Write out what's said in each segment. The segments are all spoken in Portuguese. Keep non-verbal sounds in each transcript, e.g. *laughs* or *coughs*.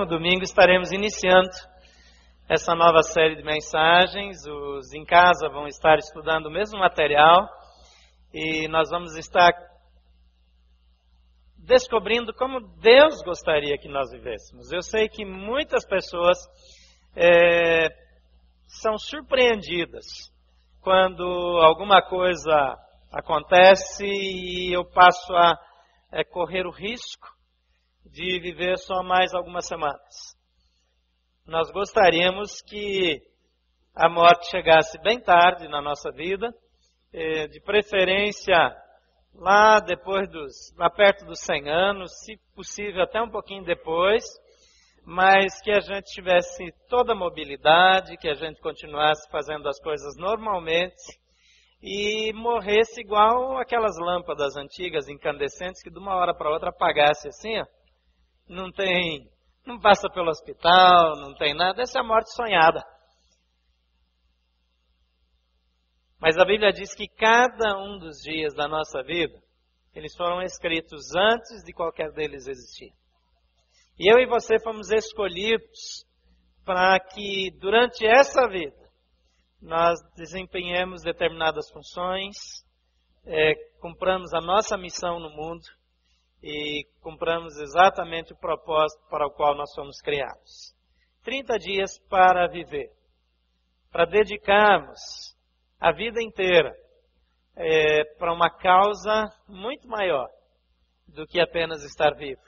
No domingo estaremos iniciando essa nova série de mensagens. Os em casa vão estar estudando o mesmo material e nós vamos estar descobrindo como Deus gostaria que nós vivêssemos. Eu sei que muitas pessoas é, são surpreendidas quando alguma coisa acontece e eu passo a é, correr o risco de viver só mais algumas semanas. Nós gostaríamos que a morte chegasse bem tarde na nossa vida, eh, de preferência lá depois dos, lá perto dos 100 anos, se possível até um pouquinho depois, mas que a gente tivesse toda a mobilidade, que a gente continuasse fazendo as coisas normalmente e morresse igual aquelas lâmpadas antigas incandescentes que de uma hora para outra apagasse assim, ó, não tem, não passa pelo hospital, não tem nada, essa é a morte sonhada. Mas a Bíblia diz que cada um dos dias da nossa vida, eles foram escritos antes de qualquer deles existir. E eu e você fomos escolhidos para que durante essa vida nós desempenhemos determinadas funções, é, cumpramos a nossa missão no mundo e cumpramos exatamente o propósito para o qual nós fomos criados. 30 dias para viver, para dedicarmos a vida inteira é, para uma causa muito maior do que apenas estar vivo.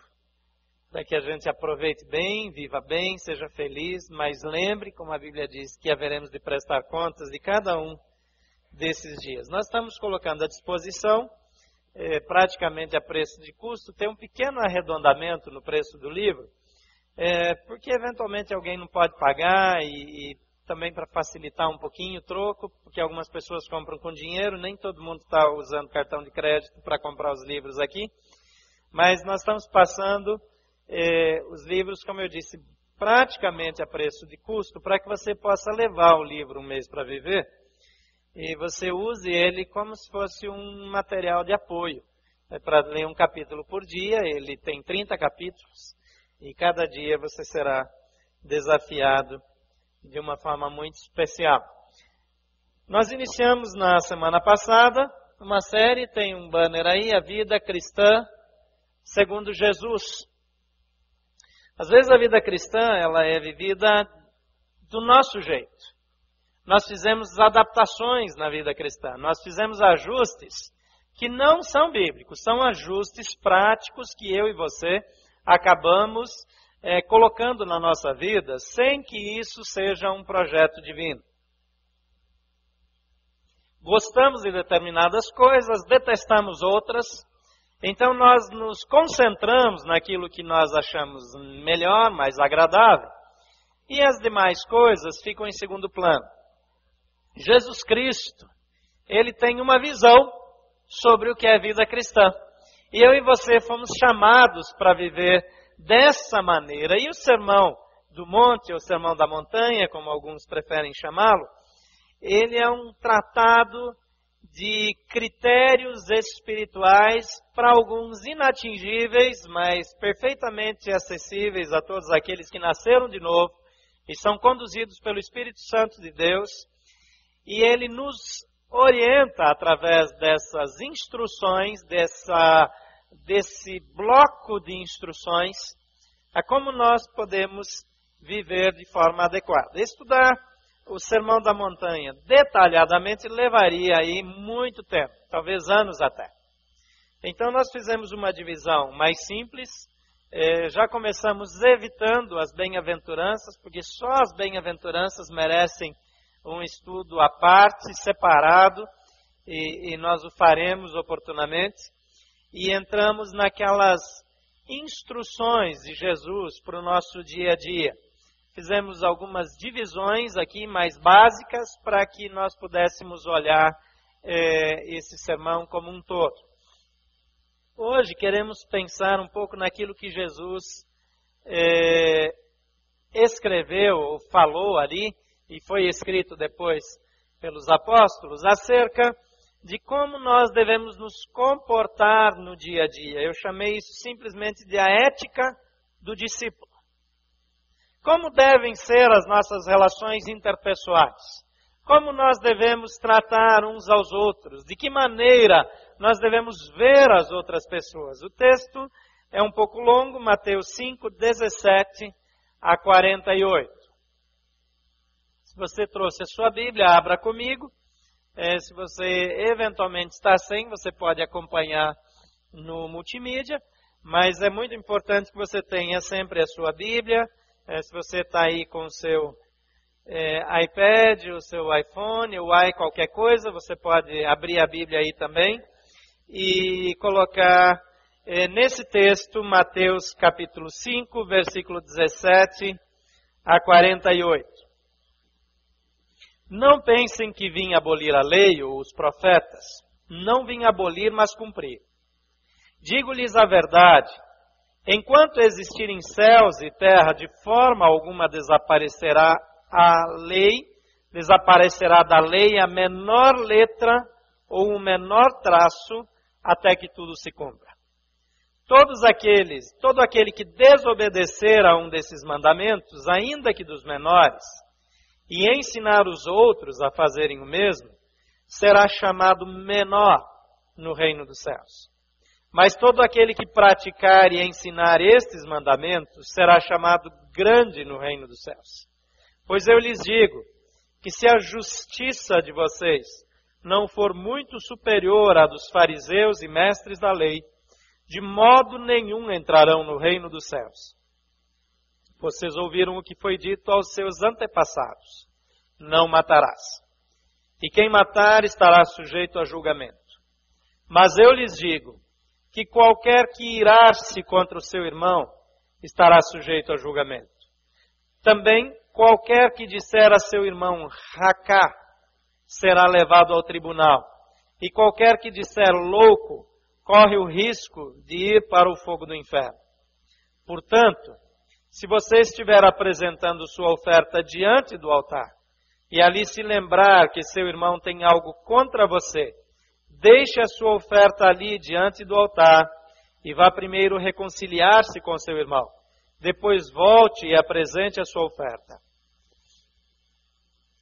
Para que a gente aproveite bem, viva bem, seja feliz, mas lembre, como a Bíblia diz, que haveremos de prestar contas de cada um desses dias. Nós estamos colocando à disposição é, praticamente a preço de custo, tem um pequeno arredondamento no preço do livro, é, porque eventualmente alguém não pode pagar e, e também para facilitar um pouquinho o troco, porque algumas pessoas compram com dinheiro, nem todo mundo está usando cartão de crédito para comprar os livros aqui, mas nós estamos passando é, os livros, como eu disse, praticamente a preço de custo, para que você possa levar o livro um mês para viver e você use ele como se fosse um material de apoio. É para ler um capítulo por dia, ele tem 30 capítulos, e cada dia você será desafiado de uma forma muito especial. Nós iniciamos na semana passada uma série, tem um banner aí, A Vida Cristã segundo Jesus. Às vezes a vida cristã, ela é vivida do nosso jeito nós fizemos adaptações na vida cristã, nós fizemos ajustes que não são bíblicos, são ajustes práticos que eu e você acabamos é, colocando na nossa vida sem que isso seja um projeto divino. Gostamos de determinadas coisas, detestamos outras, então nós nos concentramos naquilo que nós achamos melhor, mais agradável, e as demais coisas ficam em segundo plano. Jesus Cristo, ele tem uma visão sobre o que é vida cristã. E eu e você fomos chamados para viver dessa maneira. E o sermão do monte, ou sermão da montanha, como alguns preferem chamá-lo, ele é um tratado de critérios espirituais para alguns inatingíveis, mas perfeitamente acessíveis a todos aqueles que nasceram de novo e são conduzidos pelo Espírito Santo de Deus e ele nos orienta através dessas instruções, dessa, desse bloco de instruções, a como nós podemos viver de forma adequada. Estudar o Sermão da Montanha detalhadamente levaria aí muito tempo, talvez anos até. Então nós fizemos uma divisão mais simples, eh, já começamos evitando as bem-aventuranças, porque só as bem-aventuranças merecem um estudo à parte, separado, e, e nós o faremos oportunamente. E entramos naquelas instruções de Jesus para o nosso dia a dia. Fizemos algumas divisões aqui mais básicas para que nós pudéssemos olhar é, esse sermão como um todo. Hoje queremos pensar um pouco naquilo que Jesus é, escreveu ou falou ali e foi escrito depois pelos apóstolos, acerca de como nós devemos nos comportar no dia a dia. Eu chamei isso simplesmente de a ética do discípulo. Como devem ser as nossas relações interpessoais? Como nós devemos tratar uns aos outros? De que maneira nós devemos ver as outras pessoas? O texto é um pouco longo, Mateus 5, 17 a 48. Se você trouxe a sua Bíblia, abra comigo. É, se você eventualmente está sem, você pode acompanhar no multimídia, mas é muito importante que você tenha sempre a sua Bíblia. É, se você está aí com o seu é, iPad, o seu iPhone, o i qualquer coisa, você pode abrir a Bíblia aí também e colocar é, nesse texto, Mateus capítulo 5, versículo 17 a 48. Não pensem que vim abolir a lei ou os profetas. Não vim abolir, mas cumprir. Digo-lhes a verdade. Enquanto existirem céus e terra, de forma alguma desaparecerá a lei, desaparecerá da lei a menor letra ou o menor traço, até que tudo se cumpra. Todos aqueles, todo aquele que desobedecer a um desses mandamentos, ainda que dos menores, e ensinar os outros a fazerem o mesmo, será chamado menor no reino dos céus. Mas todo aquele que praticar e ensinar estes mandamentos será chamado grande no reino dos céus. Pois eu lhes digo que se a justiça de vocês não for muito superior à dos fariseus e mestres da lei, de modo nenhum entrarão no reino dos céus. Vocês ouviram o que foi dito aos seus antepassados: Não matarás. E quem matar estará sujeito a julgamento. Mas eu lhes digo que qualquer que irar-se contra o seu irmão estará sujeito a julgamento. Também qualquer que disser a seu irmão racá será levado ao tribunal. E qualquer que disser louco corre o risco de ir para o fogo do inferno. Portanto, se você estiver apresentando sua oferta diante do altar e ali se lembrar que seu irmão tem algo contra você, deixe a sua oferta ali diante do altar e vá primeiro reconciliar-se com seu irmão. Depois volte e apresente a sua oferta.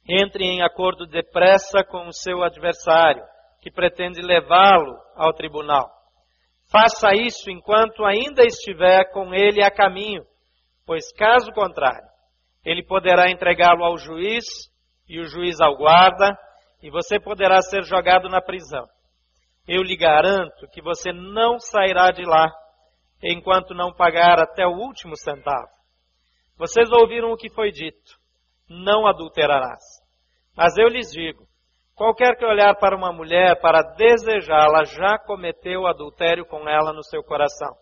Entre em acordo depressa com o seu adversário que pretende levá-lo ao tribunal. Faça isso enquanto ainda estiver com ele a caminho, pois caso contrário, ele poderá entregá-lo ao juiz e o juiz ao guarda, e você poderá ser jogado na prisão. Eu lhe garanto que você não sairá de lá enquanto não pagar até o último centavo. Vocês ouviram o que foi dito: não adulterarás. Mas eu lhes digo: Qualquer que olhar para uma mulher para desejá-la já cometeu adultério com ela no seu coração.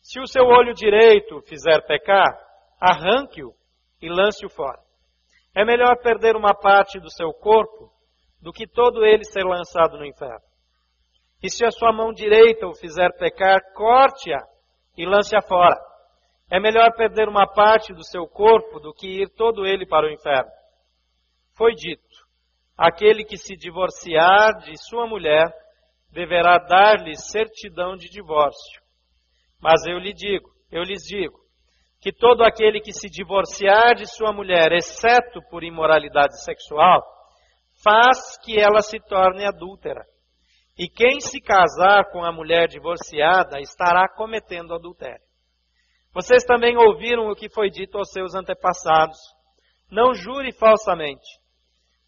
Se o seu olho direito fizer pecar, arranque-o e lance-o fora. É melhor perder uma parte do seu corpo do que todo ele ser lançado no inferno. E se a sua mão direita o fizer pecar, corte-a e lance-a fora. É melhor perder uma parte do seu corpo do que ir todo ele para o inferno. Foi dito Aquele que se divorciar de sua mulher deverá dar-lhe certidão de divórcio. Mas eu lhe digo, eu lhes digo, que todo aquele que se divorciar de sua mulher, exceto por imoralidade sexual, faz que ela se torne adúltera. E quem se casar com a mulher divorciada estará cometendo adultério. Vocês também ouviram o que foi dito aos seus antepassados: não jure falsamente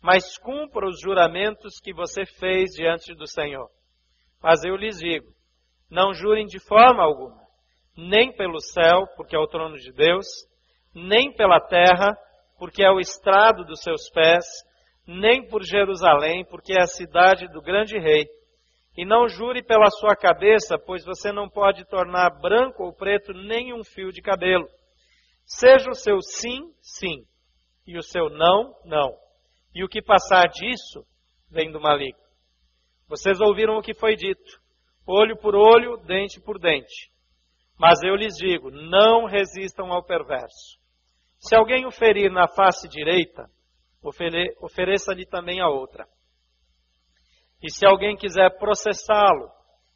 mas cumpra os juramentos que você fez diante do Senhor. Mas eu lhes digo: não jurem de forma alguma, nem pelo céu, porque é o trono de Deus, nem pela terra, porque é o estrado dos seus pés, nem por Jerusalém, porque é a cidade do grande rei. E não jure pela sua cabeça, pois você não pode tornar branco ou preto nem um fio de cabelo. Seja o seu sim, sim, e o seu não, não e o que passar disso vem do maligno. Vocês ouviram o que foi dito: olho por olho, dente por dente. Mas eu lhes digo: não resistam ao perverso. Se alguém o ferir na face direita, ofereça-lhe também a outra. E se alguém quiser processá-lo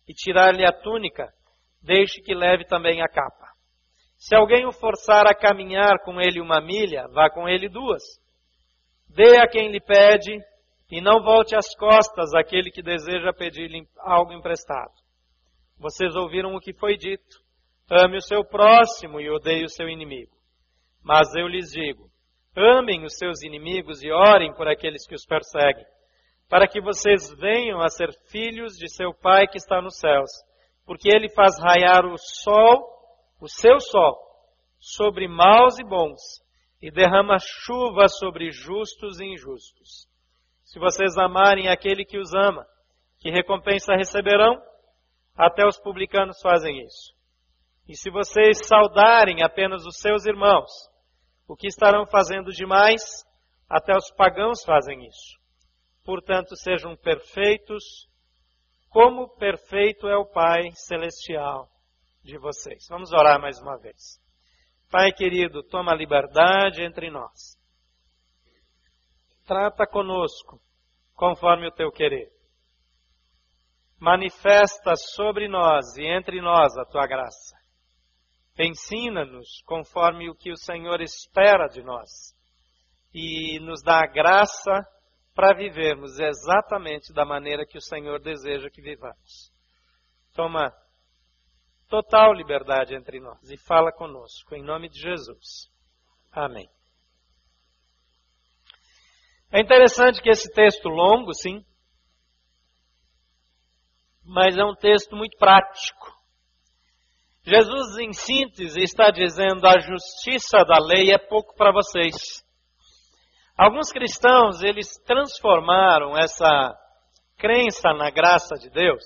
e tirar-lhe a túnica, deixe que leve também a capa. Se alguém o forçar a caminhar com ele uma milha, vá com ele duas. Dê a quem lhe pede e não volte as costas àquele que deseja pedir-lhe algo emprestado. Vocês ouviram o que foi dito. Ame o seu próximo e odeie o seu inimigo. Mas eu lhes digo: amem os seus inimigos e orem por aqueles que os perseguem, para que vocês venham a ser filhos de seu Pai que está nos céus, porque ele faz raiar o sol, o seu sol, sobre maus e bons, e derrama chuva sobre justos e injustos. Se vocês amarem aquele que os ama, que recompensa receberão? Até os publicanos fazem isso. E se vocês saudarem apenas os seus irmãos, o que estarão fazendo demais? Até os pagãos fazem isso. Portanto, sejam perfeitos, como perfeito é o Pai celestial de vocês. Vamos orar mais uma vez. Pai querido, toma liberdade entre nós. Trata conosco conforme o teu querer. Manifesta sobre nós e entre nós a tua graça. Ensina-nos conforme o que o Senhor espera de nós e nos dá a graça para vivermos exatamente da maneira que o Senhor deseja que vivamos. Toma total liberdade entre nós e fala conosco, em nome de Jesus. Amém. É interessante que esse texto longo, sim, mas é um texto muito prático. Jesus, em síntese, está dizendo: a justiça da lei é pouco para vocês. Alguns cristãos, eles transformaram essa crença na graça de Deus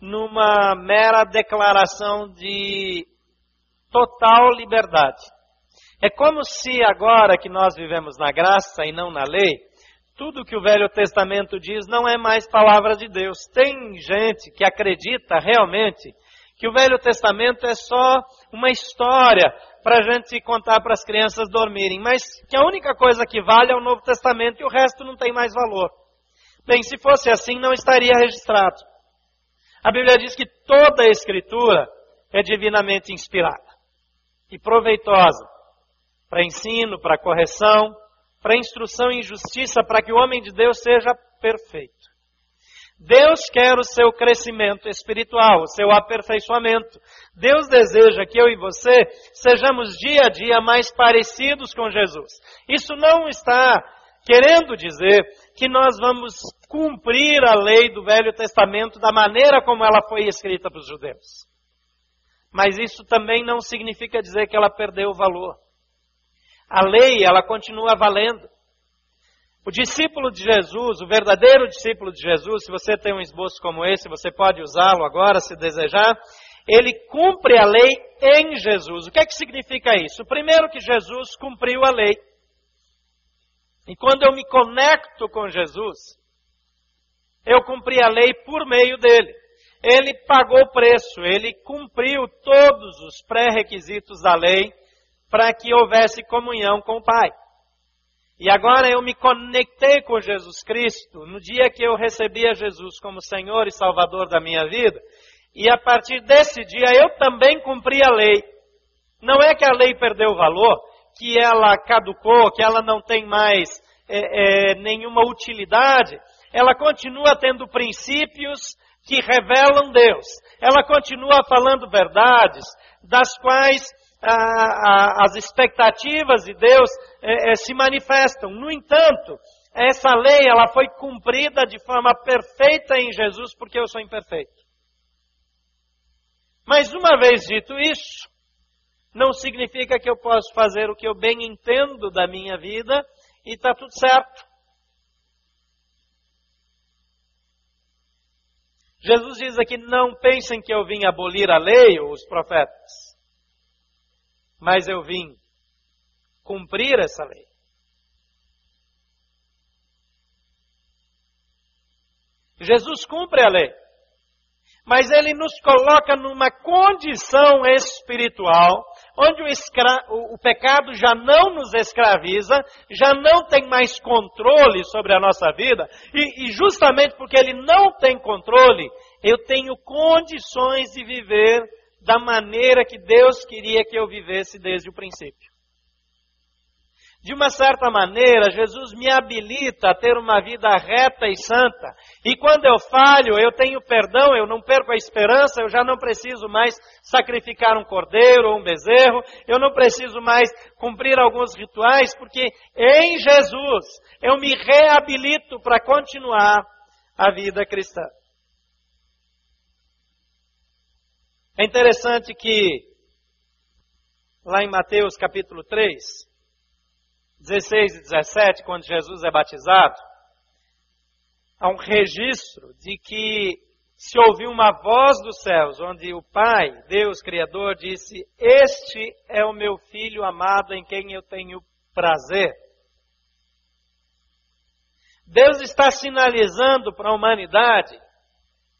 numa mera declaração de total liberdade. É como se agora que nós vivemos na graça e não na lei, tudo que o Velho Testamento diz não é mais palavra de Deus. Tem gente que acredita realmente que o Velho Testamento é só uma história para a gente contar para as crianças dormirem, mas que a única coisa que vale é o Novo Testamento e o resto não tem mais valor. Bem, se fosse assim, não estaria registrado. A Bíblia diz que toda a Escritura é divinamente inspirada e proveitosa para ensino, para correção, para instrução em justiça, para que o homem de Deus seja perfeito. Deus quer o seu crescimento espiritual, o seu aperfeiçoamento. Deus deseja que eu e você sejamos dia a dia mais parecidos com Jesus. Isso não está querendo dizer que nós vamos cumprir a lei do Velho Testamento da maneira como ela foi escrita para os judeus. Mas isso também não significa dizer que ela perdeu o valor. A lei, ela continua valendo. O discípulo de Jesus, o verdadeiro discípulo de Jesus, se você tem um esboço como esse, você pode usá-lo agora se desejar. Ele cumpre a lei em Jesus. O que é que significa isso? Primeiro que Jesus cumpriu a lei. E quando eu me conecto com Jesus, eu cumpri a lei por meio dele. Ele pagou o preço, ele cumpriu todos os pré-requisitos da lei para que houvesse comunhão com o Pai. E agora eu me conectei com Jesus Cristo no dia que eu recebi a Jesus como Senhor e Salvador da minha vida. E a partir desse dia eu também cumpri a lei. Não é que a lei perdeu valor, que ela caducou, que ela não tem mais é, é, nenhuma utilidade. Ela continua tendo princípios que revelam Deus. Ela continua falando verdades, das quais as expectativas de Deus é, é, se manifestam. No entanto, essa lei ela foi cumprida de forma perfeita em Jesus porque eu sou imperfeito. Mas uma vez dito isso, não significa que eu posso fazer o que eu bem entendo da minha vida e está tudo certo. Jesus diz aqui: não pensem que eu vim abolir a lei ou os profetas mas eu vim cumprir essa lei. Jesus cumpre a lei, mas ele nos coloca numa condição espiritual onde o, escra... o, pecado já não nos escraviza, já não tem mais controle sobre a nossa vida, e, e justamente porque ele não tem controle, eu tenho condições de viver da maneira que Deus queria que eu vivesse desde o princípio. De uma certa maneira, Jesus me habilita a ter uma vida reta e santa. E quando eu falho, eu tenho perdão, eu não perco a esperança, eu já não preciso mais sacrificar um cordeiro ou um bezerro, eu não preciso mais cumprir alguns rituais, porque em Jesus eu me reabilito para continuar a vida cristã. É interessante que lá em Mateus capítulo 3, 16 e 17, quando Jesus é batizado, há um registro de que se ouviu uma voz dos céus, onde o Pai, Deus Criador, disse: Este é o meu filho amado em quem eu tenho prazer. Deus está sinalizando para a humanidade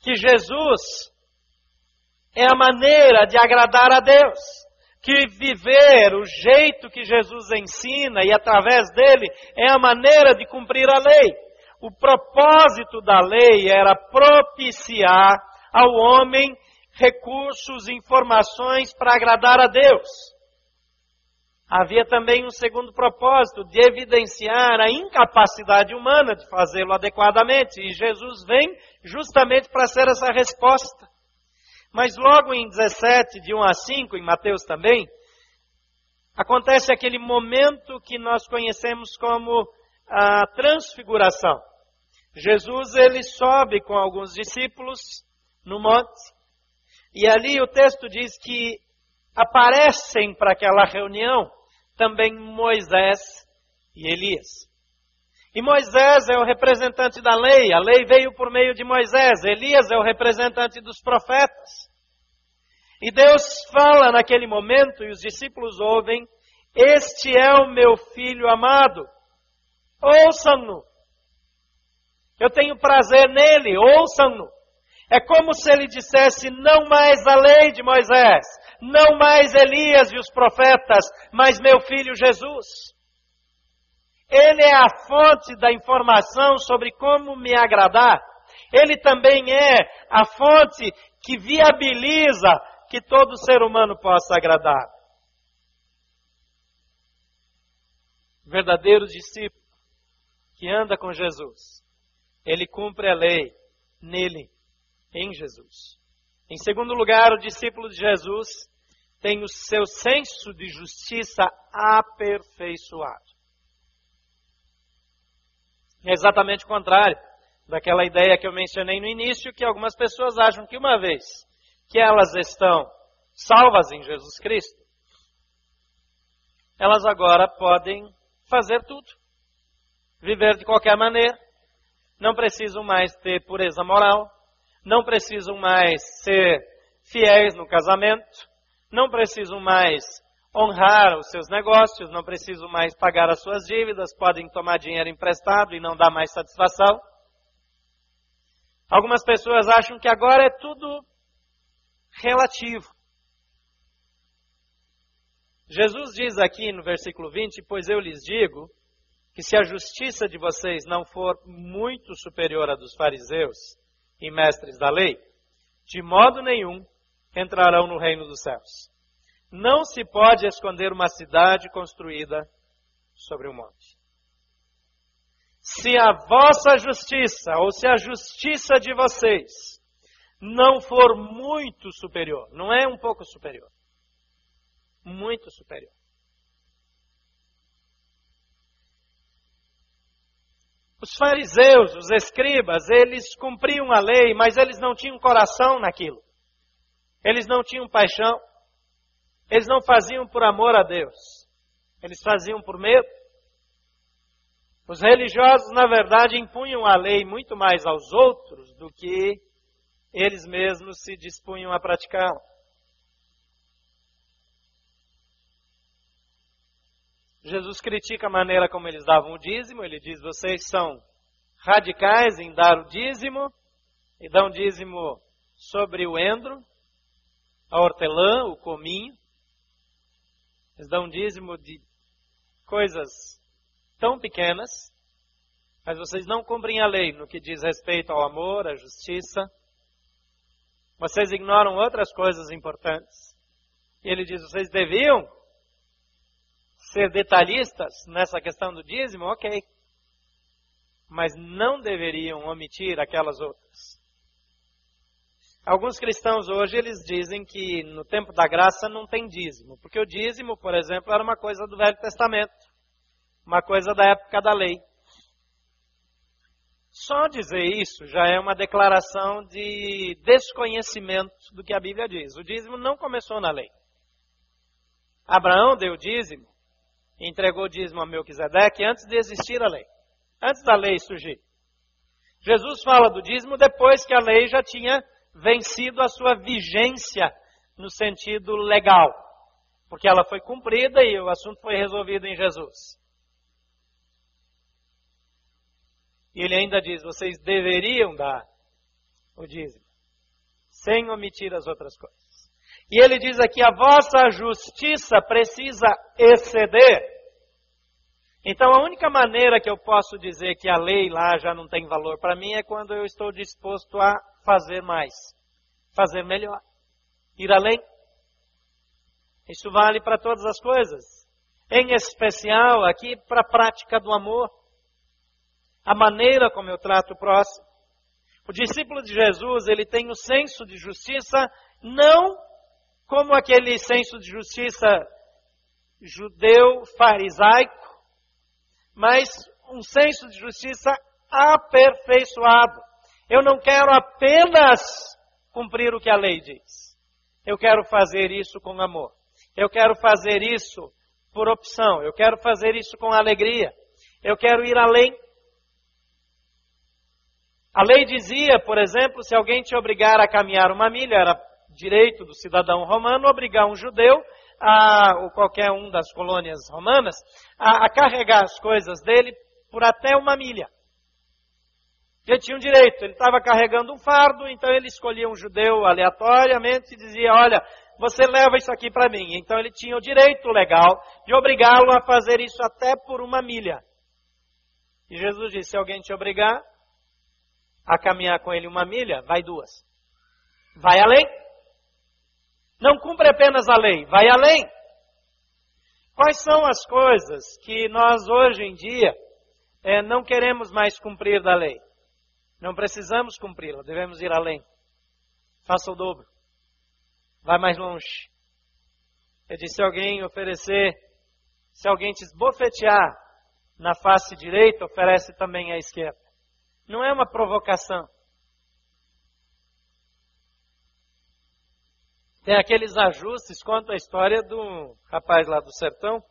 que Jesus é a maneira de agradar a Deus que viver o jeito que Jesus ensina e através dele é a maneira de cumprir a lei. O propósito da lei era propiciar ao homem recursos, informações para agradar a Deus. Havia também um segundo propósito, de evidenciar a incapacidade humana de fazê-lo adequadamente. E Jesus vem justamente para ser essa resposta. Mas logo em 17, de 1 a 5, em Mateus também, acontece aquele momento que nós conhecemos como a transfiguração. Jesus ele sobe com alguns discípulos no monte e ali o texto diz que aparecem para aquela reunião também Moisés e Elias. E Moisés é o representante da lei, a lei veio por meio de Moisés, Elias é o representante dos profetas. E Deus fala naquele momento, e os discípulos ouvem: Este é o meu filho amado, ouçam-no. Eu tenho prazer nele, ouçam-no. É como se ele dissesse: Não mais a lei de Moisés, não mais Elias e os profetas, mas meu filho Jesus. Ele é a fonte da informação sobre como me agradar. Ele também é a fonte que viabiliza que todo ser humano possa agradar. O verdadeiro discípulo que anda com Jesus, ele cumpre a lei nele, em Jesus. Em segundo lugar, o discípulo de Jesus tem o seu senso de justiça aperfeiçoado. É exatamente o contrário daquela ideia que eu mencionei no início, que algumas pessoas acham que uma vez que elas estão salvas em Jesus Cristo, elas agora podem fazer tudo, viver de qualquer maneira, não precisam mais ter pureza moral, não precisam mais ser fiéis no casamento, não precisam mais honrar os seus negócios, não precisam mais pagar as suas dívidas, podem tomar dinheiro emprestado e não dar mais satisfação. Algumas pessoas acham que agora é tudo relativo. Jesus diz aqui no versículo 20: Pois eu lhes digo que se a justiça de vocês não for muito superior à dos fariseus e mestres da lei, de modo nenhum entrarão no reino dos céus. Não se pode esconder uma cidade construída sobre um monte. Se a vossa justiça, ou se a justiça de vocês, não for muito superior, não é um pouco superior, muito superior. Os fariseus, os escribas, eles cumpriam a lei, mas eles não tinham coração naquilo. Eles não tinham paixão. Eles não faziam por amor a Deus, eles faziam por medo. Os religiosos, na verdade, impunham a lei muito mais aos outros do que eles mesmos se dispunham a praticá-la. Jesus critica a maneira como eles davam o dízimo, ele diz: vocês são radicais em dar o dízimo, e dão dízimo sobre o endro, a hortelã, o cominho. Eles dão um dízimo de coisas tão pequenas, mas vocês não cumprem a lei no que diz respeito ao amor, à justiça, Vocês ignoram outras coisas importantes. E ele diz: vocês deviam ser detalhistas nessa questão do dízimo, ok. Mas não deveriam omitir aquelas outras. Alguns cristãos hoje eles dizem que no tempo da graça não tem dízimo, porque o dízimo, por exemplo, era uma coisa do Velho Testamento, uma coisa da época da lei. Só dizer isso já é uma declaração de desconhecimento do que a Bíblia diz. O dízimo não começou na lei. Abraão deu dízimo, entregou dízimo a Melquisedeque antes de existir a lei, antes da lei surgir. Jesus fala do dízimo depois que a lei já tinha vencido a sua vigência no sentido legal, porque ela foi cumprida e o assunto foi resolvido em Jesus. E ele ainda diz: vocês deveriam dar o dízimo, sem omitir as outras coisas. E ele diz aqui: a vossa justiça precisa exceder. Então a única maneira que eu posso dizer que a lei lá já não tem valor para mim é quando eu estou disposto a fazer mais, fazer melhor, ir além. Isso vale para todas as coisas, em especial aqui para a prática do amor a maneira como eu trato o próximo. O discípulo de Jesus, ele tem o senso de justiça não como aquele senso de justiça judeu farisaico, mas um senso de justiça aperfeiçoado. Eu não quero apenas cumprir o que a lei diz. Eu quero fazer isso com amor. Eu quero fazer isso por opção. Eu quero fazer isso com alegria. Eu quero ir além. A lei dizia, por exemplo, se alguém te obrigar a caminhar uma milha, era direito do cidadão romano obrigar um judeu, a, ou qualquer um das colônias romanas, a, a carregar as coisas dele por até uma milha. Ele tinha um direito, ele estava carregando um fardo, então ele escolhia um judeu aleatoriamente e dizia: Olha, você leva isso aqui para mim. Então ele tinha o direito legal de obrigá-lo a fazer isso até por uma milha. E Jesus disse: Se alguém te obrigar, a caminhar com ele uma milha, vai duas. Vai além. Não cumpre apenas a lei, vai além. Quais são as coisas que nós hoje em dia é, não queremos mais cumprir da lei? Não precisamos cumpri-la, devemos ir além. Faça o dobro. Vai mais longe. Eu disse: se alguém oferecer, se alguém te esbofetear na face direita, oferece também à esquerda. Não é uma provocação. Tem aqueles ajustes, conta a história do rapaz lá do sertão,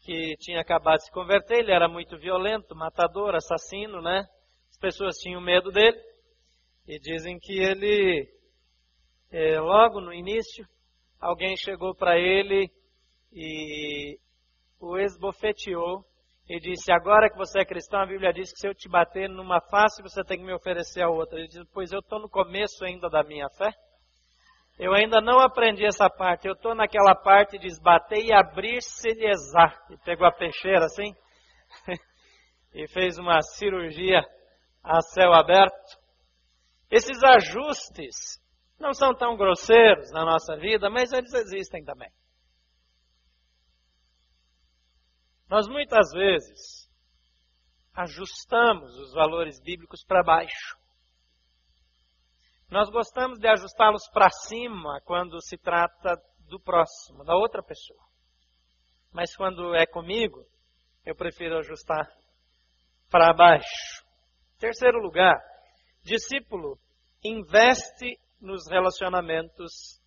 que tinha acabado de se converter, ele era muito violento, matador, assassino, né? As pessoas tinham medo dele, e dizem que ele, é, logo no início, alguém chegou para ele e o esbofeteou e disse: Agora que você é cristão, a Bíblia diz que se eu te bater numa face, você tem que me oferecer a outra. Ele disse: Pois eu estou no começo ainda da minha fé. Eu ainda não aprendi essa parte. Eu estou naquela parte de esbater e abrir-se-lhes-á. E pegou a peixeira assim *laughs* e fez uma cirurgia a céu aberto. Esses ajustes não são tão grosseiros na nossa vida, mas eles existem também. Nós muitas vezes ajustamos os valores bíblicos para baixo. Nós gostamos de ajustá-los para cima quando se trata do próximo, da outra pessoa. Mas quando é comigo, eu prefiro ajustar para baixo. Terceiro lugar, discípulo investe nos relacionamentos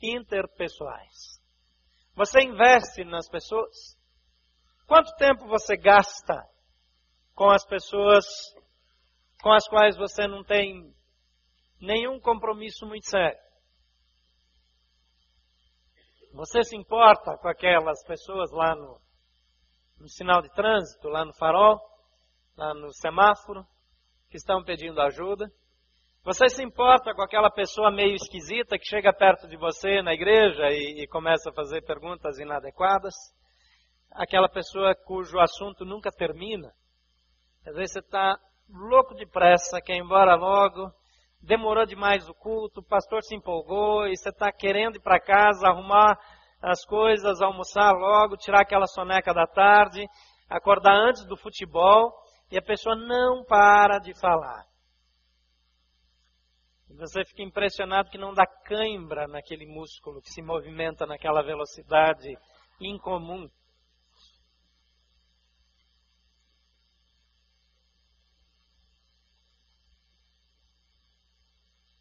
interpessoais. Você investe nas pessoas? Quanto tempo você gasta com as pessoas com as quais você não tem nenhum compromisso muito sério? Você se importa com aquelas pessoas lá no, no sinal de trânsito, lá no farol, lá no semáforo, que estão pedindo ajuda? Você se importa com aquela pessoa meio esquisita que chega perto de você na igreja e, e começa a fazer perguntas inadequadas? aquela pessoa cujo assunto nunca termina. Às vezes você está louco depressa, quer ir embora logo, demorou demais o culto, o pastor se empolgou e você está querendo ir para casa, arrumar as coisas, almoçar logo, tirar aquela soneca da tarde, acordar antes do futebol e a pessoa não para de falar. E você fica impressionado que não dá cãibra naquele músculo que se movimenta naquela velocidade incomum.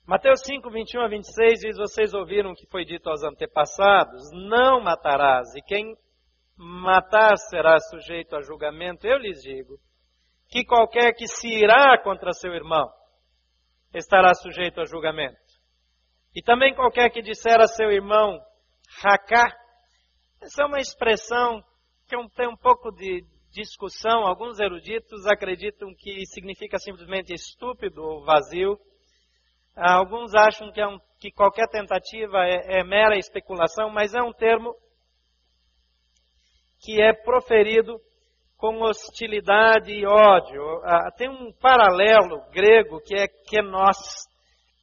Mateus 5, 21 a 26 diz: Vocês ouviram o que foi dito aos antepassados: Não matarás, e quem matar será sujeito a julgamento. Eu lhes digo que qualquer que se irá contra seu irmão estará sujeito a julgamento. E também qualquer que disser a seu irmão, racá, essa é uma expressão que tem um pouco de discussão. Alguns eruditos acreditam que significa simplesmente estúpido ou vazio. Alguns acham que, é um, que qualquer tentativa é, é mera especulação, mas é um termo que é proferido com hostilidade e ódio. Ah, tem um paralelo grego que é kenos,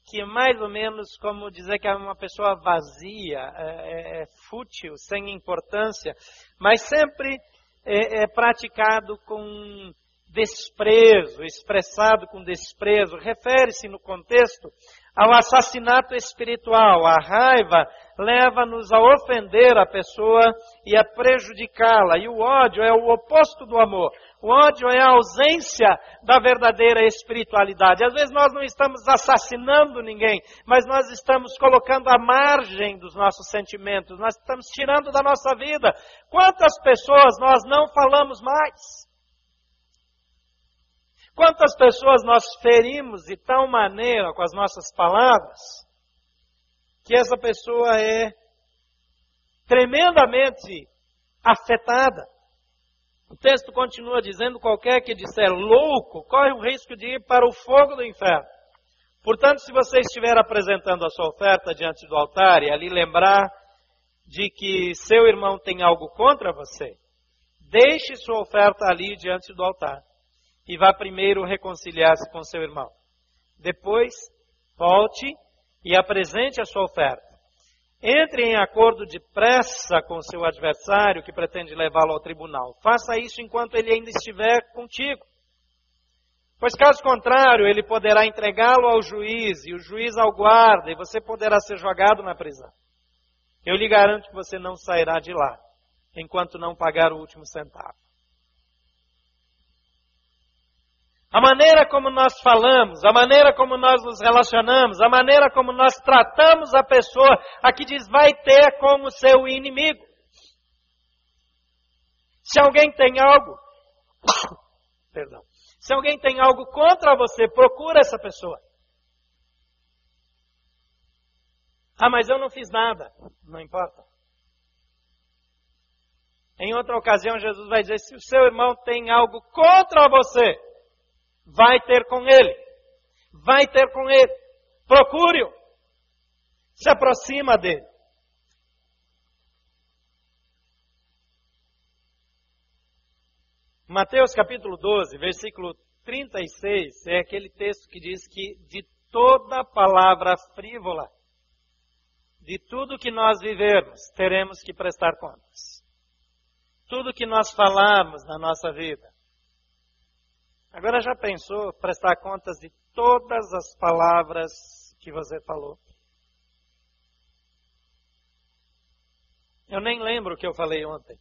que é mais ou menos como dizer que é uma pessoa vazia, é, é, é fútil, sem importância, mas sempre é, é praticado com desprezo, expressado com desprezo, refere-se no contexto ao assassinato espiritual. A raiva leva-nos a ofender a pessoa e a prejudicá-la. E o ódio é o oposto do amor. O ódio é a ausência da verdadeira espiritualidade. Às vezes nós não estamos assassinando ninguém, mas nós estamos colocando à margem dos nossos sentimentos, nós estamos tirando da nossa vida. Quantas pessoas nós não falamos mais? Quantas pessoas nós ferimos de tal maneira com as nossas palavras que essa pessoa é tremendamente afetada. O texto continua dizendo: qualquer que disser louco corre o risco de ir para o fogo do inferno. Portanto, se você estiver apresentando a sua oferta diante do altar e ali lembrar de que seu irmão tem algo contra você, deixe sua oferta ali diante do altar e vá primeiro reconciliar-se com seu irmão. Depois, volte e apresente a sua oferta. Entre em acordo depressa com seu adversário que pretende levá-lo ao tribunal. Faça isso enquanto ele ainda estiver contigo. Pois caso contrário, ele poderá entregá-lo ao juiz e o juiz ao guarda e você poderá ser jogado na prisão. Eu lhe garanto que você não sairá de lá enquanto não pagar o último centavo. A maneira como nós falamos, a maneira como nós nos relacionamos, a maneira como nós tratamos a pessoa, aqui diz vai ter como seu inimigo. Se alguém tem algo, *coughs* perdão, se alguém tem algo contra você, procura essa pessoa. Ah, mas eu não fiz nada. Não importa. Em outra ocasião, Jesus vai dizer: se o seu irmão tem algo contra você, Vai ter com ele. Vai ter com ele. Procure-o. Se aproxima dele. Mateus capítulo 12, versículo 36, é aquele texto que diz que de toda palavra frívola, de tudo que nós vivermos, teremos que prestar contas. Tudo que nós falarmos na nossa vida, Agora já pensou prestar contas de todas as palavras que você falou? Eu nem lembro o que eu falei ontem.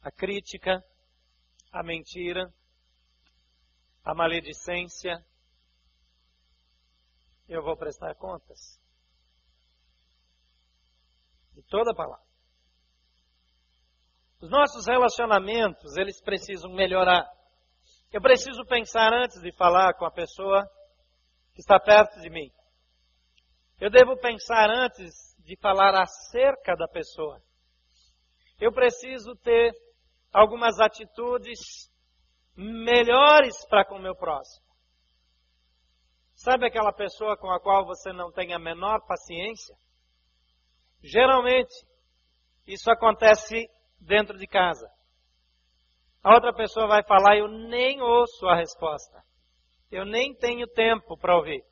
A crítica, a mentira, a maledicência, eu vou prestar contas de toda a palavra. Os nossos relacionamentos, eles precisam melhorar. Eu preciso pensar antes de falar com a pessoa que está perto de mim. Eu devo pensar antes de falar acerca da pessoa. Eu preciso ter algumas atitudes melhores para com o meu próximo. Sabe aquela pessoa com a qual você não tem a menor paciência? Geralmente, isso acontece dentro de casa. A outra pessoa vai falar, eu nem ouço a resposta. Eu nem tenho tempo para ouvir.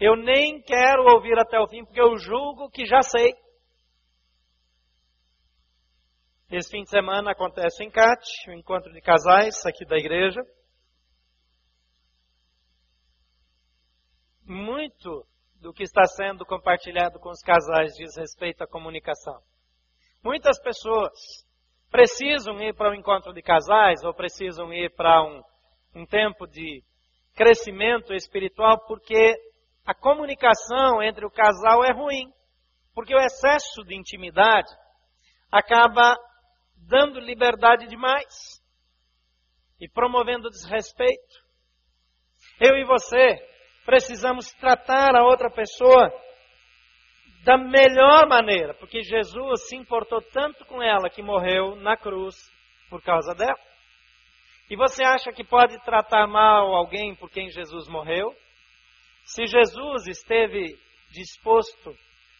Eu nem quero ouvir até o fim, porque eu julgo que já sei. Esse fim de semana acontece o encate, o encontro de casais aqui da igreja. Muito do que está sendo compartilhado com os casais diz respeito à comunicação. Muitas pessoas precisam ir para um encontro de casais ou precisam ir para um, um tempo de crescimento espiritual porque a comunicação entre o casal é ruim. Porque o excesso de intimidade acaba dando liberdade demais e promovendo desrespeito. Eu e você precisamos tratar a outra pessoa da melhor maneira, porque Jesus se importou tanto com ela que morreu na cruz por causa dela. E você acha que pode tratar mal alguém por quem Jesus morreu? Se Jesus esteve disposto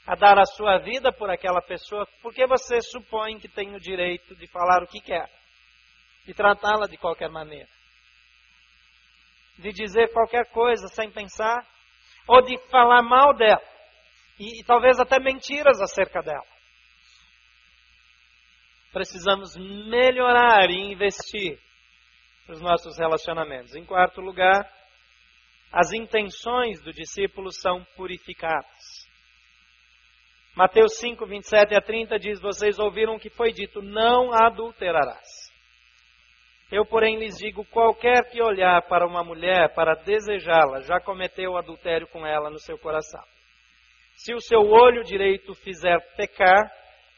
a dar a sua vida por aquela pessoa, por que você supõe que tem o direito de falar o que quer? De tratá-la de qualquer maneira? De dizer qualquer coisa sem pensar? Ou de falar mal dela? E, e talvez até mentiras acerca dela? Precisamos melhorar e investir nos nossos relacionamentos. Em quarto lugar, as intenções do discípulo são purificadas. Mateus 5, 27 a 30 diz: Vocês ouviram o que foi dito, não adulterarás. Eu, porém, lhes digo: qualquer que olhar para uma mulher para desejá-la, já cometeu adultério com ela no seu coração. Se o seu olho direito fizer pecar,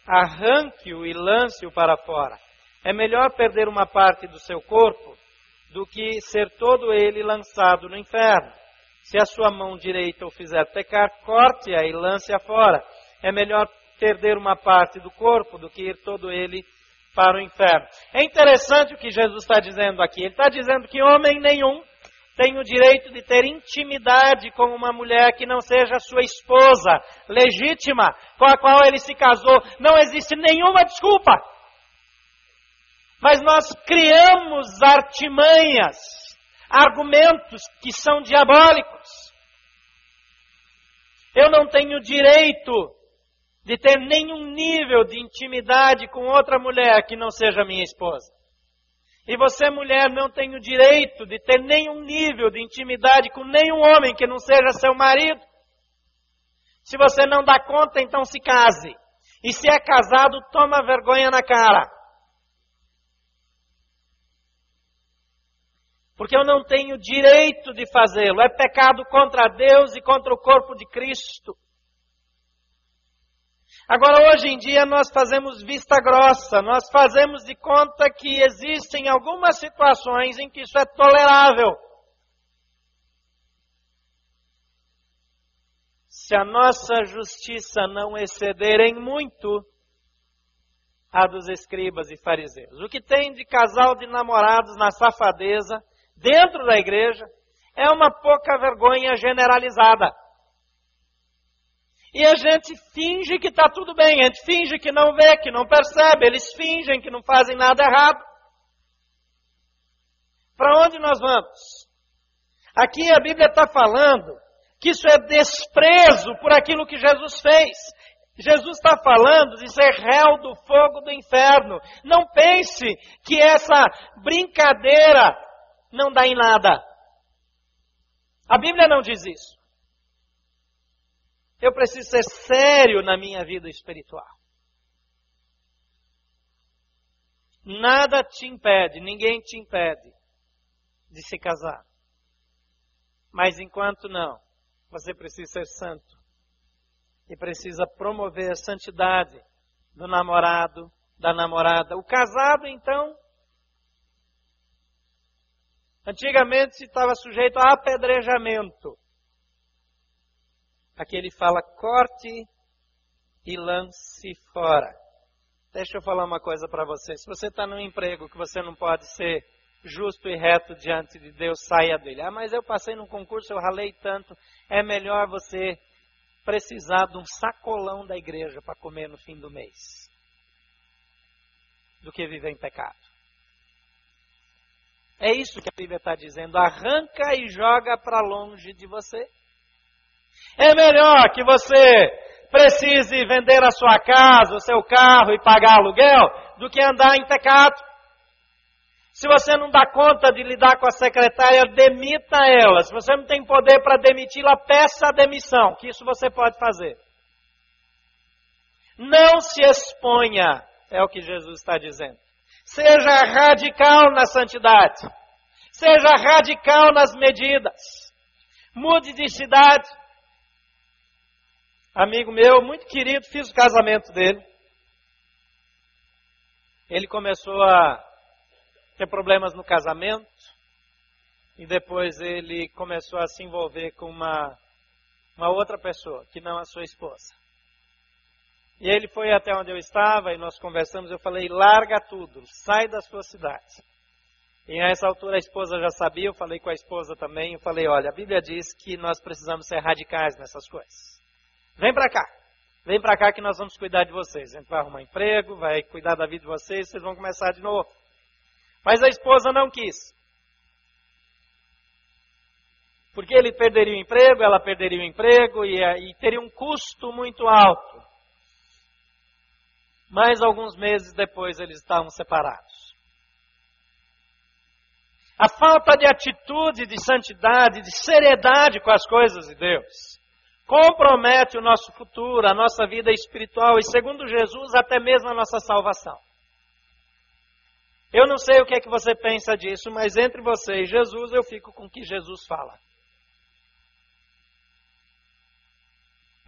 arranque-o e lance-o para fora. É melhor perder uma parte do seu corpo do que ser todo ele lançado no inferno. Se a sua mão direita o fizer pecar, corte-a e lance-a fora é melhor perder uma parte do corpo do que ir todo ele para o inferno. É interessante o que Jesus está dizendo aqui. Ele está dizendo que homem nenhum tem o direito de ter intimidade com uma mulher que não seja sua esposa legítima, com a qual ele se casou. Não existe nenhuma desculpa. Mas nós criamos artimanhas, argumentos que são diabólicos. Eu não tenho direito de ter nenhum nível de intimidade com outra mulher que não seja minha esposa. E você, mulher, não tem o direito de ter nenhum nível de intimidade com nenhum homem que não seja seu marido. Se você não dá conta, então se case. E se é casado, toma vergonha na cara. Porque eu não tenho direito de fazê-lo. É pecado contra Deus e contra o corpo de Cristo. Agora, hoje em dia, nós fazemos vista grossa, nós fazemos de conta que existem algumas situações em que isso é tolerável. Se a nossa justiça não exceder em muito a dos escribas e fariseus. O que tem de casal de namorados na safadeza dentro da igreja é uma pouca vergonha generalizada. E a gente finge que está tudo bem, a gente finge que não vê, que não percebe, eles fingem que não fazem nada errado. Para onde nós vamos? Aqui a Bíblia está falando que isso é desprezo por aquilo que Jesus fez. Jesus está falando de ser réu do fogo do inferno. Não pense que essa brincadeira não dá em nada. A Bíblia não diz isso. Eu preciso ser sério na minha vida espiritual. Nada te impede, ninguém te impede de se casar. Mas enquanto não, você precisa ser santo. E precisa promover a santidade do namorado, da namorada. O casado, então, antigamente estava sujeito a apedrejamento. Aqui ele fala corte e lance fora. Deixa eu falar uma coisa para você. Se você está num emprego que você não pode ser justo e reto diante de Deus, saia dele. Ah, mas eu passei num concurso, eu ralei tanto. É melhor você precisar de um sacolão da igreja para comer no fim do mês. do que viver em pecado. É isso que a Bíblia está dizendo. Arranca e joga para longe de você. É melhor que você precise vender a sua casa, o seu carro e pagar aluguel, do que andar em pecado. Se você não dá conta de lidar com a secretária, demita ela. Se você não tem poder para demiti-la, peça a demissão, que isso você pode fazer. Não se exponha, é o que Jesus está dizendo. Seja radical na santidade. Seja radical nas medidas. Mude de cidade. Amigo meu, muito querido, fiz o casamento dele. Ele começou a ter problemas no casamento e depois ele começou a se envolver com uma, uma outra pessoa, que não a sua esposa. E ele foi até onde eu estava e nós conversamos. Eu falei: larga tudo, sai da sua cidade. E a essa altura a esposa já sabia, eu falei com a esposa também. Eu falei: olha, a Bíblia diz que nós precisamos ser radicais nessas coisas. Vem para cá, vem para cá que nós vamos cuidar de vocês. A gente vai arrumar emprego, vai cuidar da vida de vocês, vocês vão começar de novo. Mas a esposa não quis. Porque ele perderia o emprego, ela perderia o emprego e, e teria um custo muito alto. Mas alguns meses depois eles estavam separados. A falta de atitude, de santidade, de seriedade com as coisas de Deus compromete o nosso futuro, a nossa vida espiritual e, segundo Jesus, até mesmo a nossa salvação. Eu não sei o que é que você pensa disso, mas entre você e Jesus eu fico com o que Jesus fala.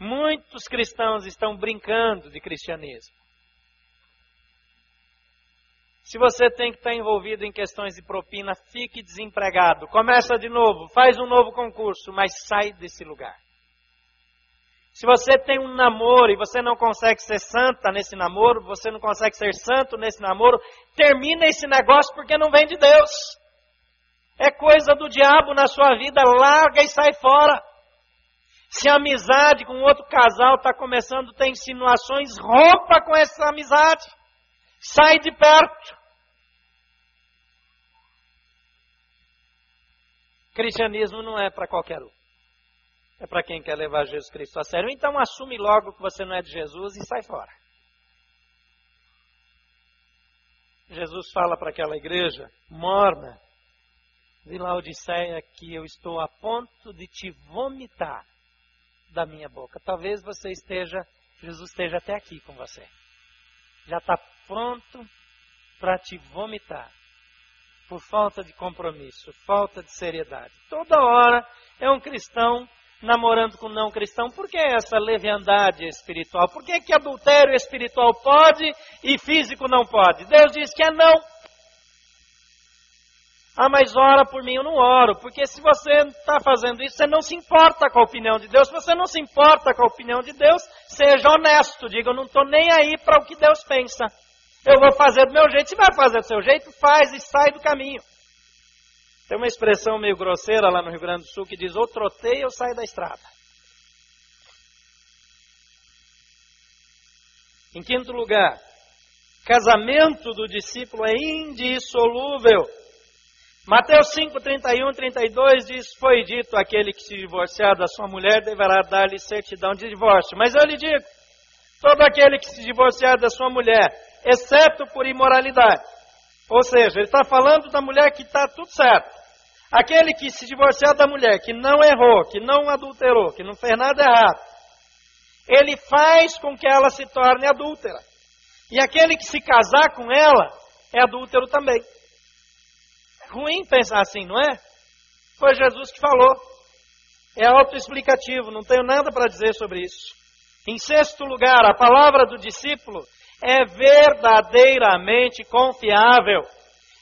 Muitos cristãos estão brincando de cristianismo. Se você tem que estar envolvido em questões de propina, fique desempregado. Começa de novo, faz um novo concurso, mas sai desse lugar. Se você tem um namoro e você não consegue ser santa nesse namoro, você não consegue ser santo nesse namoro, termina esse negócio porque não vem de Deus. É coisa do diabo na sua vida, larga e sai fora. Se a amizade com outro casal está começando a ter insinuações, rompa com essa amizade. Sai de perto. Cristianismo não é para qualquer um é para quem quer levar Jesus Cristo a sério. Então assume logo que você não é de Jesus e sai fora. Jesus fala para aquela igreja morna de Laodiceia que eu estou a ponto de te vomitar da minha boca. Talvez você esteja, Jesus esteja até aqui com você. Já está pronto para te vomitar por falta de compromisso, falta de seriedade. Toda hora é um cristão namorando com não cristão? Por que essa leviandade espiritual? Por que, que adultério espiritual pode e físico não pode? Deus diz que é não. Ah, mas ora por mim, eu não oro, porque se você está fazendo isso, você não se importa com a opinião de Deus. Se você não se importa com a opinião de Deus, seja honesto, diga, eu não estou nem aí para o que Deus pensa. Eu vou fazer do meu jeito. Se vai fazer do seu jeito, faz e sai do caminho. Tem uma expressão meio grosseira lá no Rio Grande do Sul que diz: ou trotei ou sai da estrada. Em quinto lugar, casamento do discípulo é indissolúvel. Mateus 5, 31 32 diz: Foi dito: aquele que se divorciar da sua mulher deverá dar-lhe certidão de divórcio. Mas eu lhe digo: todo aquele que se divorciar da sua mulher, exceto por imoralidade. Ou seja, ele está falando da mulher que está tudo certo. Aquele que se divorciar da mulher, que não errou, que não adulterou, que não fez nada errado, ele faz com que ela se torne adúltera. E aquele que se casar com ela é adúltero também. É ruim pensar assim, não é? Foi Jesus que falou. É autoexplicativo, não tenho nada para dizer sobre isso. Em sexto lugar, a palavra do discípulo é verdadeiramente confiável.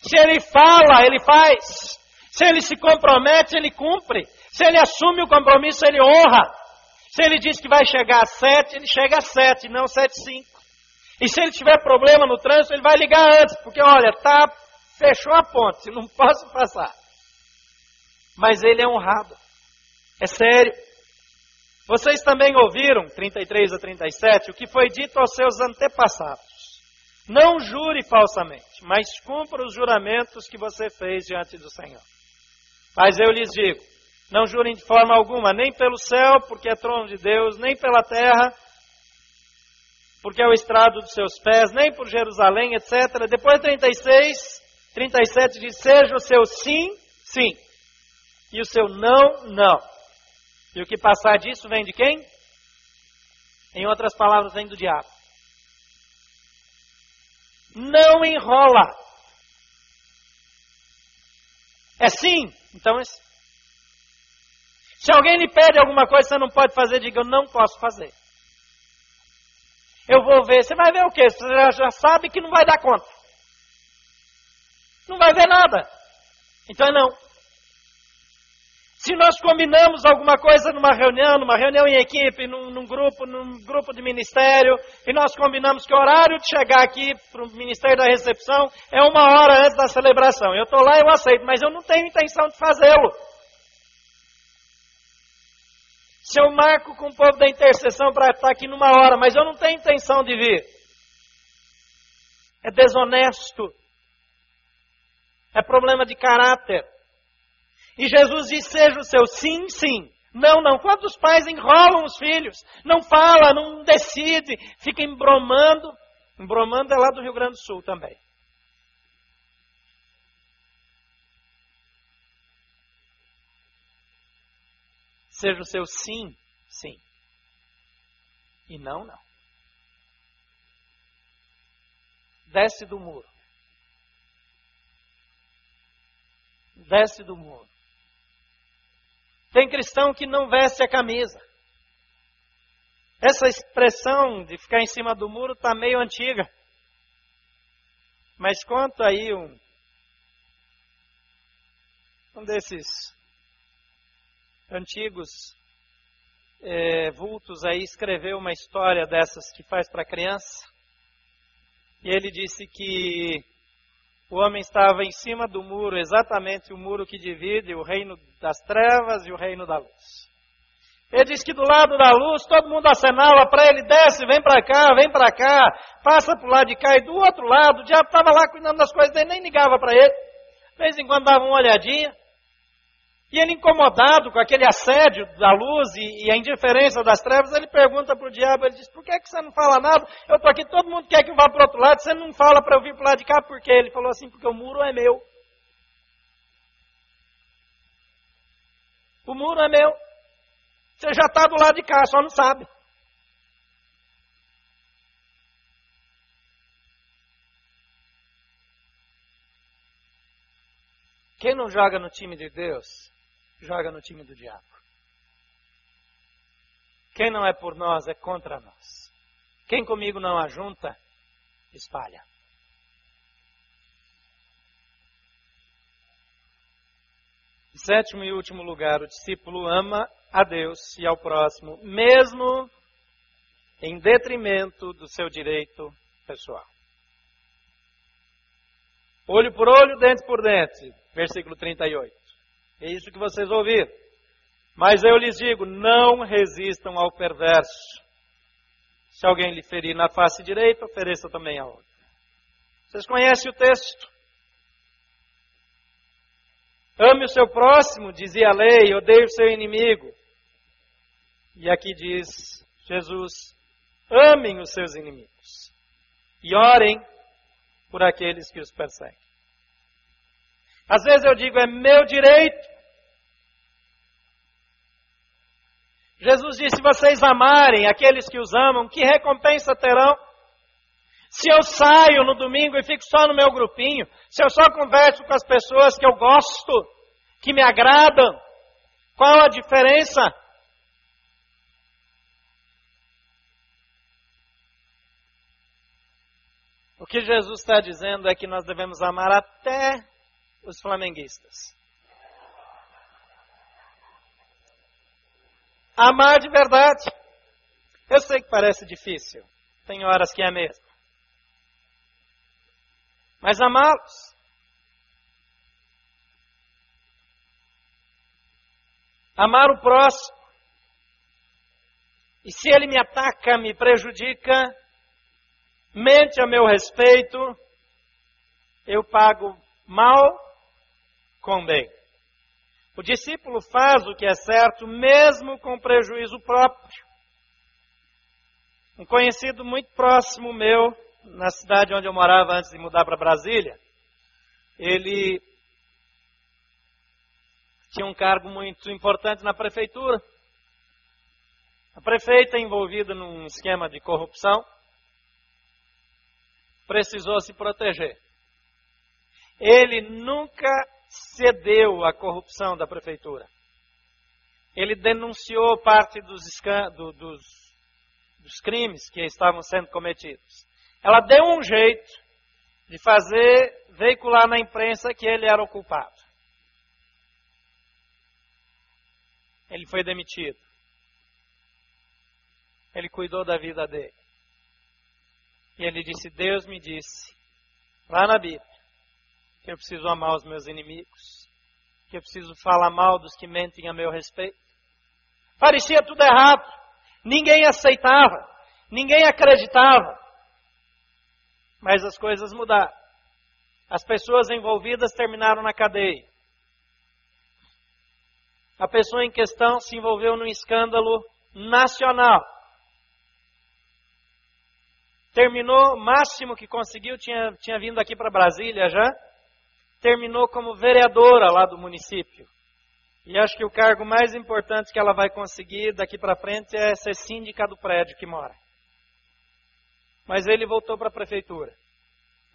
Se ele fala, ele faz. Se ele se compromete, ele cumpre. Se ele assume o compromisso, ele honra. Se ele diz que vai chegar a sete, ele chega a sete, não sete cinco. E se ele tiver problema no trânsito, ele vai ligar antes, porque olha, tá, fechou a ponte, *laughs* não posso passar. Mas ele é honrado. É sério. Vocês também ouviram, 33 a 37, o que foi dito aos seus antepassados. Não jure falsamente, mas cumpra os juramentos que você fez diante do Senhor. Mas eu lhes digo: não jurem de forma alguma, nem pelo céu, porque é trono de Deus, nem pela terra, porque é o estrado dos seus pés, nem por Jerusalém, etc. Depois 36, 37 diz: seja o seu sim, sim, e o seu não, não. E o que passar disso vem de quem? Em outras palavras, vem do diabo. Não enrola. É sim, então. Se alguém lhe pede alguma coisa que você não pode fazer, diga: Eu não posso fazer. Eu vou ver. Você vai ver o quê? Você já sabe que não vai dar conta. Não vai ver nada. Então é não. Se nós combinamos alguma coisa numa reunião, numa reunião em equipe, num, num, grupo, num grupo de ministério, e nós combinamos que o horário de chegar aqui para o ministério da recepção é uma hora antes da celebração. Eu estou lá, eu aceito, mas eu não tenho intenção de fazê-lo. Se eu marco com o povo da intercessão para estar aqui numa hora, mas eu não tenho intenção de vir. É desonesto. É problema de caráter. E Jesus diz: seja o seu sim, sim. Não, não. Quantos pais enrolam os filhos? Não fala, não decide, fica embromando. Embromando é lá do Rio Grande do Sul também. Seja o seu sim, sim. E não, não. Desce do muro. Desce do muro. Tem cristão que não veste a camisa. Essa expressão de ficar em cima do muro está meio antiga. Mas conta aí um, um desses antigos é, vultos aí escreveu uma história dessas que faz para criança. E ele disse que o homem estava em cima do muro, exatamente o muro que divide o reino das trevas e o reino da luz. Ele diz que do lado da luz todo mundo acenava para ele, desce, vem para cá, vem para cá, passa para o lado de cá e do outro lado, o diabo estava lá cuidando das coisas dele, nem ligava para ele. De vez em quando dava uma olhadinha. E ele, incomodado com aquele assédio da luz e, e a indiferença das trevas, ele pergunta para o diabo, ele diz, por que, que você não fala nada? Eu estou aqui, todo mundo quer que eu vá para o outro lado, você não fala para eu vir para o lado de cá, por quê? Ele falou assim, porque o muro é meu. O muro é meu. Você já está do lado de cá, só não sabe. Quem não joga no time de Deus, joga no time do diabo. Quem não é por nós é contra nós. Quem comigo não ajunta, espalha. Em sétimo e último lugar, o discípulo ama a Deus e ao próximo, mesmo em detrimento do seu direito pessoal. Olho por olho, dente por dente. Versículo 38. É isso que vocês ouviram. Mas eu lhes digo: não resistam ao perverso. Se alguém lhe ferir na face direita, ofereça também a outra. Vocês conhecem o texto? Ame o seu próximo, dizia a lei, odeie o seu inimigo. E aqui diz Jesus: amem os seus inimigos e orem por aqueles que os perseguem. Às vezes eu digo, é meu direito. Jesus disse: se vocês amarem aqueles que os amam, que recompensa terão? Se eu saio no domingo e fico só no meu grupinho, se eu só converso com as pessoas que eu gosto, que me agradam, qual a diferença? O que Jesus está dizendo é que nós devemos amar até os flamenguistas. Amar de verdade. Eu sei que parece difícil. Tem horas que é mesmo. Mas amá-los. Amar o próximo. E se ele me ataca, me prejudica, mente a meu respeito, eu pago mal com bem. O discípulo faz o que é certo, mesmo com prejuízo próprio. Um conhecido muito próximo meu, na cidade onde eu morava antes de mudar para Brasília, ele tinha um cargo muito importante na prefeitura. A prefeita, envolvida num esquema de corrupção, precisou se proteger. Ele nunca cedeu à corrupção da prefeitura. Ele denunciou parte dos, do, dos, dos crimes que estavam sendo cometidos. Ela deu um jeito de fazer veicular na imprensa que ele era o culpado. Ele foi demitido. Ele cuidou da vida dele. E ele disse: Deus me disse, lá na Bíblia, que eu preciso amar os meus inimigos, que eu preciso falar mal dos que mentem a meu respeito. Parecia tudo errado, ninguém aceitava, ninguém acreditava. Mas as coisas mudaram. As pessoas envolvidas terminaram na cadeia. A pessoa em questão se envolveu num escândalo nacional. Terminou, o máximo que conseguiu, tinha, tinha vindo aqui para Brasília já, terminou como vereadora lá do município. E acho que o cargo mais importante que ela vai conseguir daqui para frente é ser síndica do prédio que mora. Mas ele voltou para a prefeitura.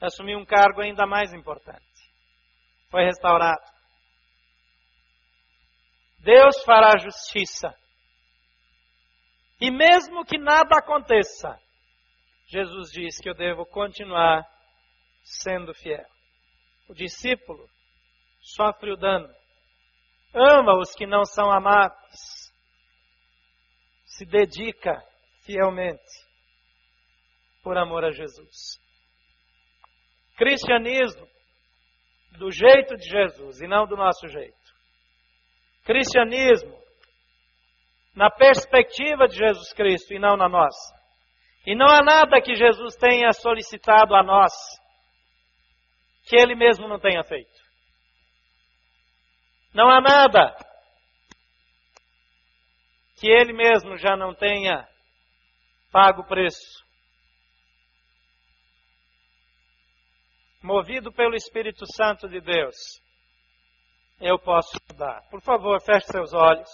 Assumiu um cargo ainda mais importante. Foi restaurado. Deus fará justiça. E mesmo que nada aconteça, Jesus diz que eu devo continuar sendo fiel. O discípulo sofre o dano, ama os que não são amados, se dedica fielmente por amor a Jesus. Cristianismo do jeito de Jesus e não do nosso jeito. Cristianismo na perspectiva de Jesus Cristo e não na nossa. E não há nada que Jesus tenha solicitado a nós que ele mesmo não tenha feito. Não há nada que ele mesmo já não tenha pago o preço. Movido pelo Espírito Santo de Deus, eu posso dar. Por favor, feche seus olhos.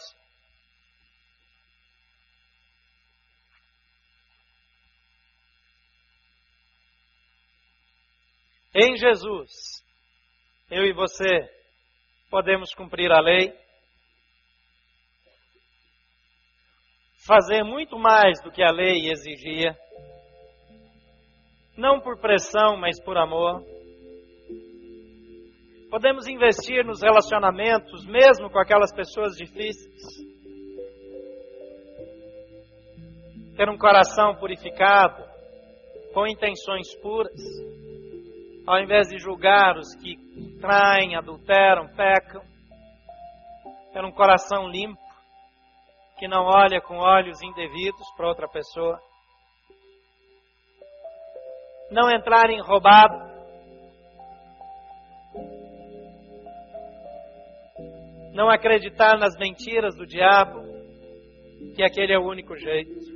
Em Jesus, eu e você podemos cumprir a lei, fazer muito mais do que a lei exigia, não por pressão, mas por amor. Podemos investir nos relacionamentos, mesmo com aquelas pessoas difíceis. Ter um coração purificado, com intenções puras ao invés de julgar os que traem, adulteram, pecam, ter um coração limpo, que não olha com olhos indevidos para outra pessoa, não entrar em roubado, não acreditar nas mentiras do diabo, que aquele é o único jeito.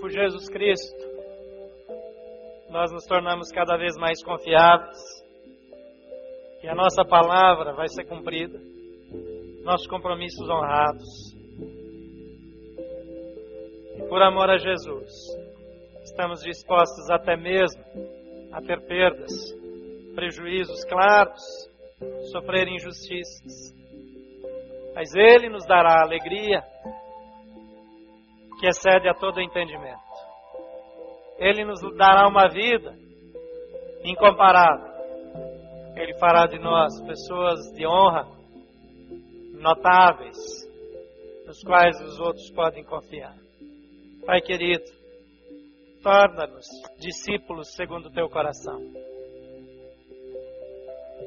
Por Jesus Cristo, nós nos tornamos cada vez mais confiáveis, que a nossa palavra vai ser cumprida, nossos compromissos honrados. E por amor a Jesus, estamos dispostos até mesmo a ter perdas, prejuízos claros, sofrer injustiças. Mas Ele nos dará alegria que excede a todo entendimento. Ele nos dará uma vida incomparável. Ele fará de nós pessoas de honra, notáveis, nos quais os outros podem confiar. Pai querido, torna-nos discípulos segundo o teu coração.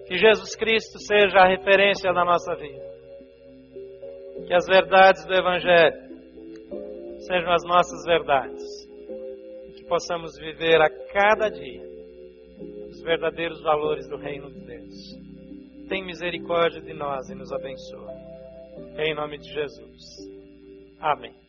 Que Jesus Cristo seja a referência da nossa vida. Que as verdades do Evangelho sejam as nossas verdades. Possamos viver a cada dia os verdadeiros valores do reino de Deus. Tem misericórdia de nós e nos abençoa. Em nome de Jesus. Amém.